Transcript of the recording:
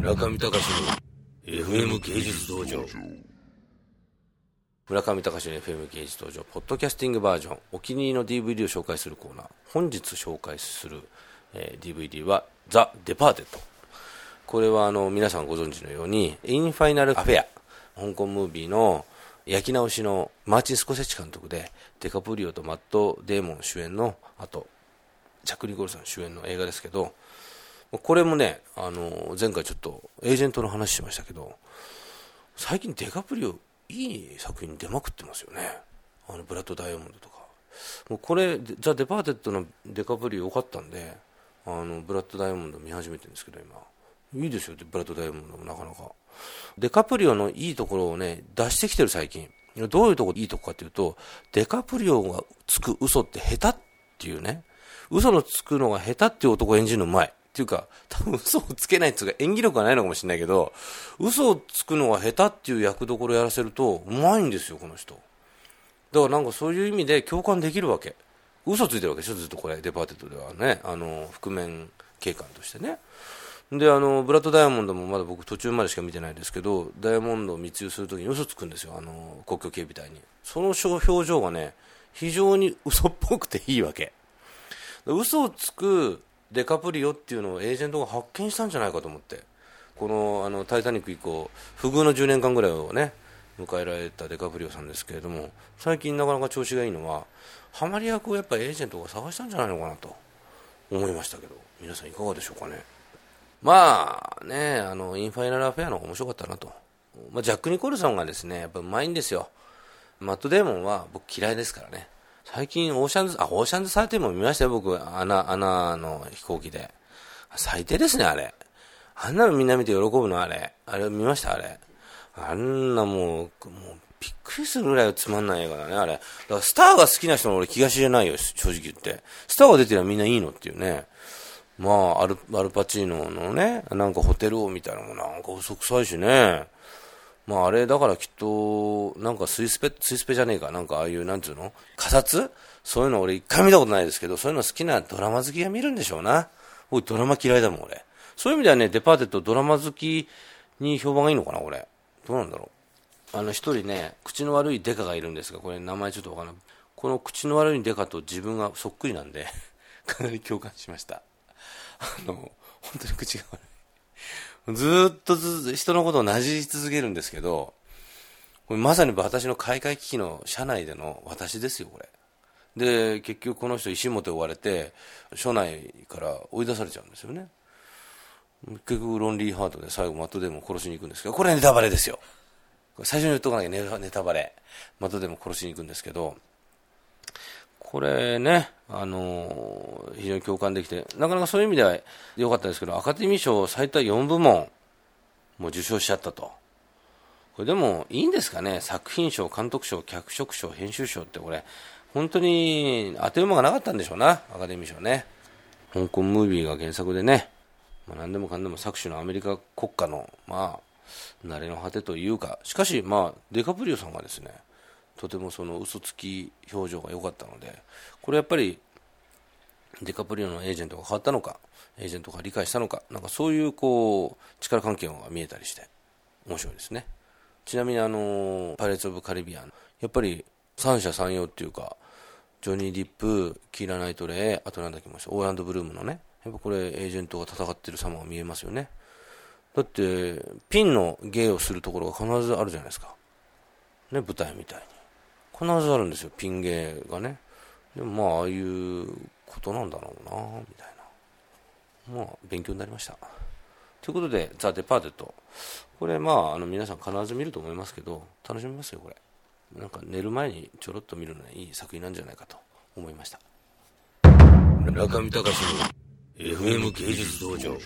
村上隆の FM 芸術道場。村上隆の FM 芸術道場ポッドキャスティングバージョンお気に入りの DVD を紹介するコーナー。本日紹介する、えー DVD は「 The Departed」これはあの皆さんご存知のようにインファナル・アフェア香港ムービーの焼き直しのマーチン・スコセッチ監督でデカプリオとマット・デーモン主演のあとジャック・ニコルソン主演の映画ですけどこれもねあの前回ちょっとエージェントの話しましたけど最近デカプリオいい作品出まくってますよね。あのブラッド・ダイヤモンドとか。もうこれ The Departed のデカプリオ良かったんであのブラッド・ダイヤモンド見始めてるんですけど今。いいですよブラッド・ダイヤモンドもなかなか。デカプリオのいいところをね出してきてる最近。どういうとこいいとこかっていうとデカプリオがつく嘘って下手っていうね。嘘のつくのが下手っていう男演じるのうまい。っていうか、多分嘘をつけないっていうか演技力がないのかもしれないけど、嘘をつくのが下手っていう役どころをやらせると、うまいんですよ、この人。だからなんかそういう意味で共感できるわけ。嘘ついてるわけでしょ、ずっとこれ、デパーテッドではね、あの、覆面警官としてね。で、あの、ブラッド・ダイヤモンドもまだ僕途中までしか見てないですけど、ダイヤモンドを密輸するときに嘘つくんですよ、あの、国境警備隊に。その表情がね、非常に嘘っぽくていいわけ。嘘をつくデカプリオっていうのをエージェントが発見したんじゃないかと思って。このあの「タイタニック」以降不遇の10年間ぐらいをね迎えられたデカプリオさんですけれども最近なかなか調子がいいのはハマり役をやっぱエージェントが探したんじゃないのかなと思いましたけど。皆さんいかがでしょうかね。まあねあのインファイナルアフェアの方が面白かったなと、まあ、ジャック・ニコルソンがですねやっぱうまいんですよ。マット・デーモンは僕嫌いですからね。最近オーシャンズ、あ、オーシャンズサーティも見ましたよ、僕。穴、穴の飛行機で。最低ですね、あれ。あんなのみんな見て喜ぶの、あれ。あれ見ました、あれ。あんなもう、もう、びっくりするぐらいつまんない映画だね、あれ。だからスターが好きな人の俺気が知れないよ、正直言って。スターが出てりゃみんないいのっていうね。まあ、アル、アルパチーノのね、なんかホテル王みたいなのもなんか嘘くさいしね。まああれだからきっと、なんかスイスペ、スイスペじゃねえか、なんかああいう、なんつうの？仮殺？そういうの俺一回見たことないですけど、そういうの好きなドラマ好きが見るんでしょうな。僕ドラマ嫌いだもん俺。そういう意味ではね、デパーテッドドラマ好きに評判がいいのかな、俺。どうなんだろう。あの一人ね、口の悪いデカがいるんですが、これ名前ちょっとわからない。この口の悪いデカと自分がそっくりなんで、かなり共感しました。あの、本当に口が悪い。ずっとず人のことをなじり続けるんですけど、これまさに私の開会危機の社内での私ですよ、これ。で、結局この人、石本追われて、署内から追い出されちゃうんですよね。結局、ロンリーハートで最後、マットデーモン殺しに行くんですけど、これネタバレですよ。最初に言っとかなきゃネタバレ。マットデーモン殺しに行くんですけど、これね、あのー、非常に共感できて、なかなかそういう意味では良かったですけど、アカデミー賞最多4部門も受賞しちゃったと。これでもいいんですかね、作品賞、監督賞、脚色賞、編集賞ってこれ、本当に当て馬がなかったんでしょうな、アカデミー賞ね。香港ムービーが原作でね、まあ、何でもかんでも搾取のアメリカ国家の、まあ、慣れの果てというか、しかし、まあ、デカプリオさんがですね、とてもその嘘つき表情が良かったので、これやっぱりデカプリオのエージェントが変わったのか、エージェントが理解したのか、なんかそういうこう力関係が見えたりして、面白いですね。ちなみにあの、パレーツ・オブ・カリビアン、やっぱり三者三様っていうか、ジョニー・ディップ、キーラ・ナイトレー、あとなんだっけ、オーランド・ブルームのね、やっぱこれエージェントが戦ってる様が見えますよね。だって、ピンの芸をするところが必ずあるじゃないですか。ね、舞台みたいに。必ずあるんですよ、ピン芸がね。でもまあ、ああいうことなんだろうな、みたいな。まあ、勉強になりました。ということで、ザ・デパーテッド。これ、まあ、あの皆さん必ず見ると思いますけど、楽しみますよ、これ。なんか寝る前にちょろっと見るのにいい作品なんじゃないかと思いました。中見隆の FM 芸術道場。